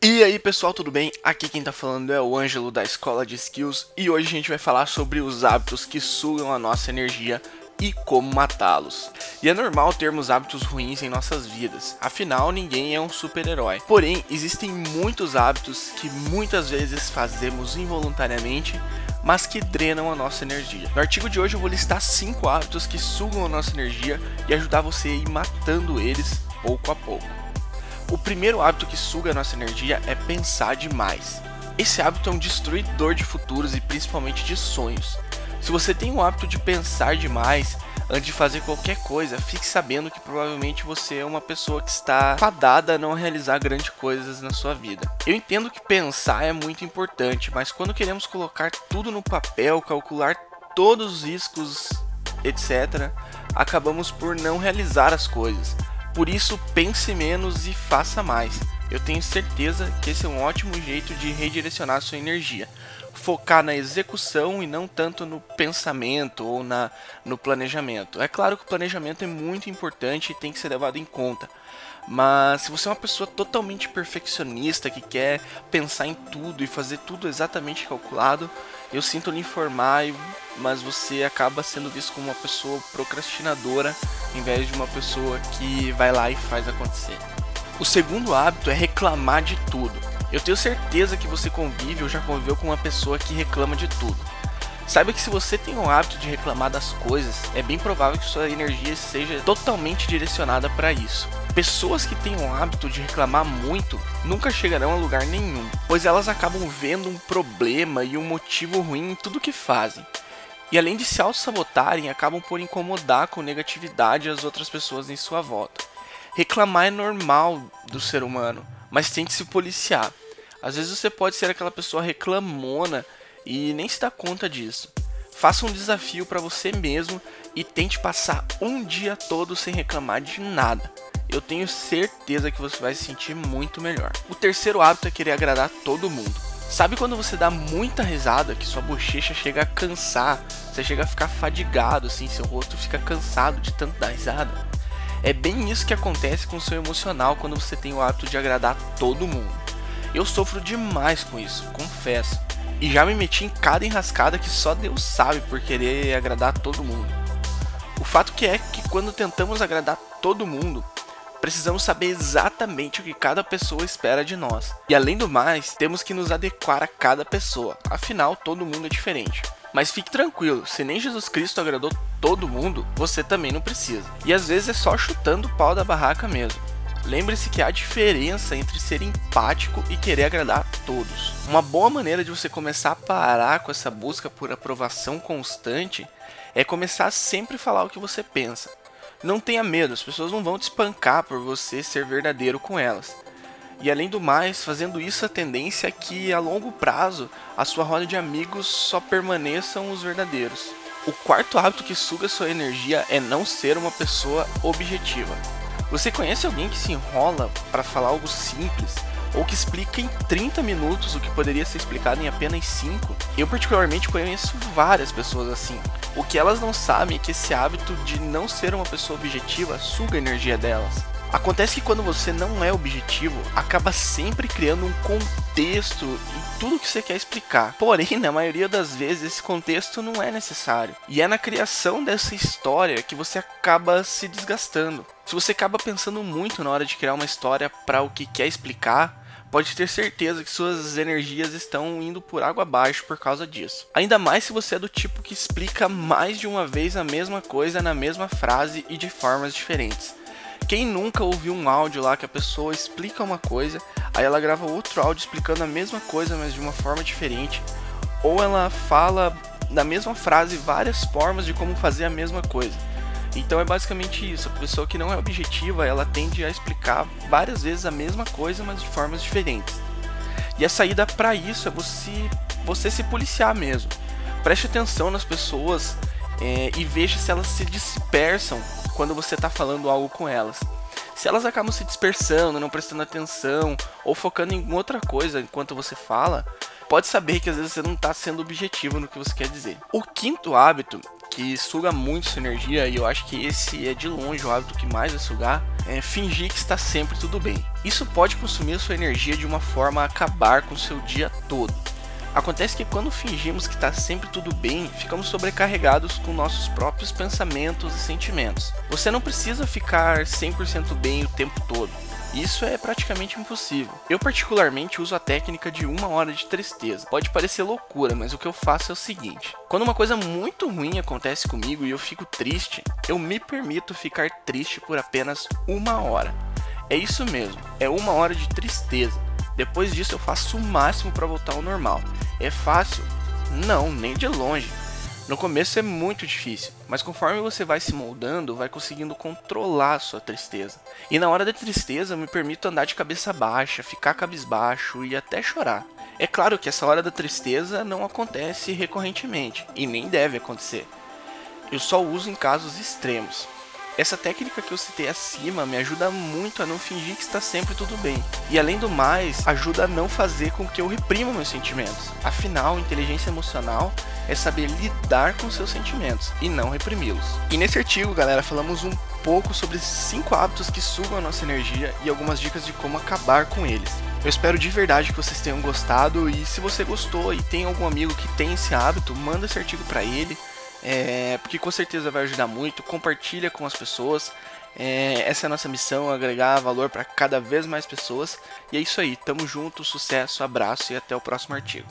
E aí pessoal, tudo bem? Aqui quem tá falando é o Ângelo da Escola de Skills e hoje a gente vai falar sobre os hábitos que sugam a nossa energia e como matá-los. E é normal termos hábitos ruins em nossas vidas, afinal ninguém é um super-herói. Porém, existem muitos hábitos que muitas vezes fazemos involuntariamente, mas que drenam a nossa energia. No artigo de hoje eu vou listar 5 hábitos que sugam a nossa energia e ajudar você a ir matando eles pouco a pouco. O primeiro hábito que suga nossa energia é pensar demais. Esse hábito é um destruidor de futuros e principalmente de sonhos. Se você tem o hábito de pensar demais antes de fazer qualquer coisa, fique sabendo que provavelmente você é uma pessoa que está fadada a não realizar grandes coisas na sua vida. Eu entendo que pensar é muito importante, mas quando queremos colocar tudo no papel, calcular todos os riscos, etc., acabamos por não realizar as coisas. Por isso, pense menos e faça mais. Eu tenho certeza que esse é um ótimo jeito de redirecionar sua energia. Focar na execução e não tanto no pensamento ou na, no planejamento. É claro que o planejamento é muito importante e tem que ser levado em conta. Mas se você é uma pessoa totalmente perfeccionista que quer pensar em tudo e fazer tudo exatamente calculado, eu sinto lhe informar, mas você acaba sendo visto como uma pessoa procrastinadora em vez de uma pessoa que vai lá e faz acontecer. O segundo hábito é reclamar de tudo. Eu tenho certeza que você convive ou já conviveu com uma pessoa que reclama de tudo. Saiba que se você tem o hábito de reclamar das coisas, é bem provável que sua energia seja totalmente direcionada para isso. Pessoas que têm o hábito de reclamar muito nunca chegarão a lugar nenhum, pois elas acabam vendo um problema e um motivo ruim em tudo que fazem. E além de se auto-sabotarem, acabam por incomodar com negatividade as outras pessoas em sua volta. Reclamar é normal do ser humano, mas tente se policiar. Às vezes você pode ser aquela pessoa reclamona e nem se dá conta disso. Faça um desafio para você mesmo e tente passar um dia todo sem reclamar de nada. Eu tenho certeza que você vai se sentir muito melhor. O terceiro hábito é querer agradar todo mundo. Sabe quando você dá muita risada, que sua bochecha chega a cansar, você chega a ficar fadigado, assim, seu rosto fica cansado de tanto dar risada? É bem isso que acontece com o seu emocional quando você tem o hábito de agradar todo mundo. Eu sofro demais com isso, confesso. E já me meti em cada enrascada que só Deus sabe por querer agradar todo mundo. O fato que é que quando tentamos agradar todo mundo, precisamos saber exatamente o que cada pessoa espera de nós. E além do mais, temos que nos adequar a cada pessoa, afinal todo mundo é diferente. Mas fique tranquilo, se nem Jesus Cristo agradou todo mundo, você também não precisa. E às vezes é só chutando o pau da barraca mesmo. Lembre-se que há diferença entre ser empático e querer agradar a todos. Uma boa maneira de você começar a parar com essa busca por aprovação constante é começar a sempre falar o que você pensa. Não tenha medo, as pessoas não vão te espancar por você ser verdadeiro com elas. E além do mais, fazendo isso, a tendência é que a longo prazo a sua roda de amigos só permaneçam os verdadeiros. O quarto hábito que suga sua energia é não ser uma pessoa objetiva. Você conhece alguém que se enrola para falar algo simples ou que explica em 30 minutos o que poderia ser explicado em apenas 5? Eu particularmente conheço várias pessoas assim. O que elas não sabem é que esse hábito de não ser uma pessoa objetiva suga a energia delas. Acontece que quando você não é objetivo, acaba sempre criando um contexto em tudo que você quer explicar. Porém, na maioria das vezes, esse contexto não é necessário. E é na criação dessa história que você acaba se desgastando. Se você acaba pensando muito na hora de criar uma história para o que quer explicar, pode ter certeza que suas energias estão indo por água abaixo por causa disso. Ainda mais se você é do tipo que explica mais de uma vez a mesma coisa na mesma frase e de formas diferentes. Quem nunca ouviu um áudio lá que a pessoa explica uma coisa, aí ela grava outro áudio explicando a mesma coisa, mas de uma forma diferente, ou ela fala na mesma frase várias formas de como fazer a mesma coisa. Então é basicamente isso. A pessoa que não é objetiva, ela tende a explicar várias vezes a mesma coisa, mas de formas diferentes. E a saída para isso é você, você se policiar mesmo. Preste atenção nas pessoas é, e veja se elas se dispersam quando você está falando algo com elas. Se elas acabam se dispersando, não prestando atenção ou focando em outra coisa enquanto você fala, pode saber que às vezes você não está sendo objetivo no que você quer dizer. O quinto hábito que suga muito sua energia, e eu acho que esse é de longe o hábito que mais vai sugar, é fingir que está sempre tudo bem. Isso pode consumir sua energia de uma forma a acabar com o seu dia todo. Acontece que quando fingimos que está sempre tudo bem, ficamos sobrecarregados com nossos próprios pensamentos e sentimentos. Você não precisa ficar 100% bem o tempo todo. Isso é praticamente impossível. Eu particularmente uso a técnica de uma hora de tristeza. Pode parecer loucura, mas o que eu faço é o seguinte: quando uma coisa muito ruim acontece comigo e eu fico triste, eu me permito ficar triste por apenas uma hora. É isso mesmo, é uma hora de tristeza. Depois disso eu faço o máximo para voltar ao normal. É fácil? Não, nem de longe. No começo é muito difícil, mas conforme você vai se moldando, vai conseguindo controlar a sua tristeza. E na hora da tristeza, me permito andar de cabeça baixa, ficar cabisbaixo e até chorar. É claro que essa hora da tristeza não acontece recorrentemente e nem deve acontecer. Eu só uso em casos extremos. Essa técnica que eu citei acima me ajuda muito a não fingir que está sempre tudo bem. E além do mais, ajuda a não fazer com que eu reprima meus sentimentos. Afinal, inteligência emocional é saber lidar com seus sentimentos e não reprimi-los. E nesse artigo, galera, falamos um pouco sobre cinco hábitos que sugam a nossa energia e algumas dicas de como acabar com eles. Eu espero de verdade que vocês tenham gostado e se você gostou e tem algum amigo que tem esse hábito, manda esse artigo para ele é, porque com certeza vai ajudar muito. Compartilha com as pessoas. É, essa é a nossa missão, agregar valor para cada vez mais pessoas. E é isso aí, tamo junto, sucesso, abraço e até o próximo artigo.